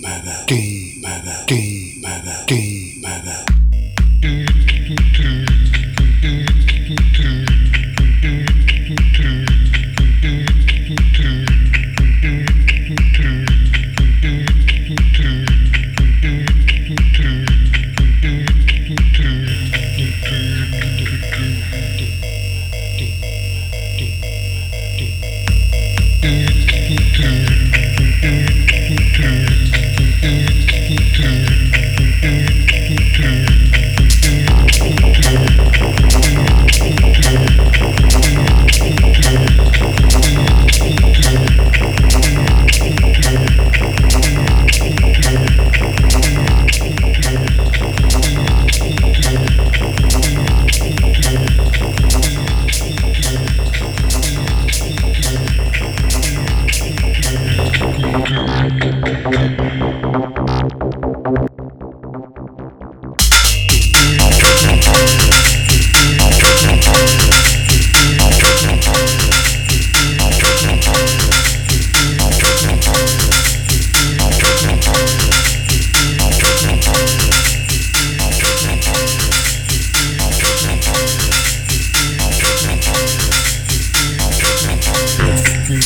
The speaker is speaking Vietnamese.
Mother, gay mother, gay mother, gay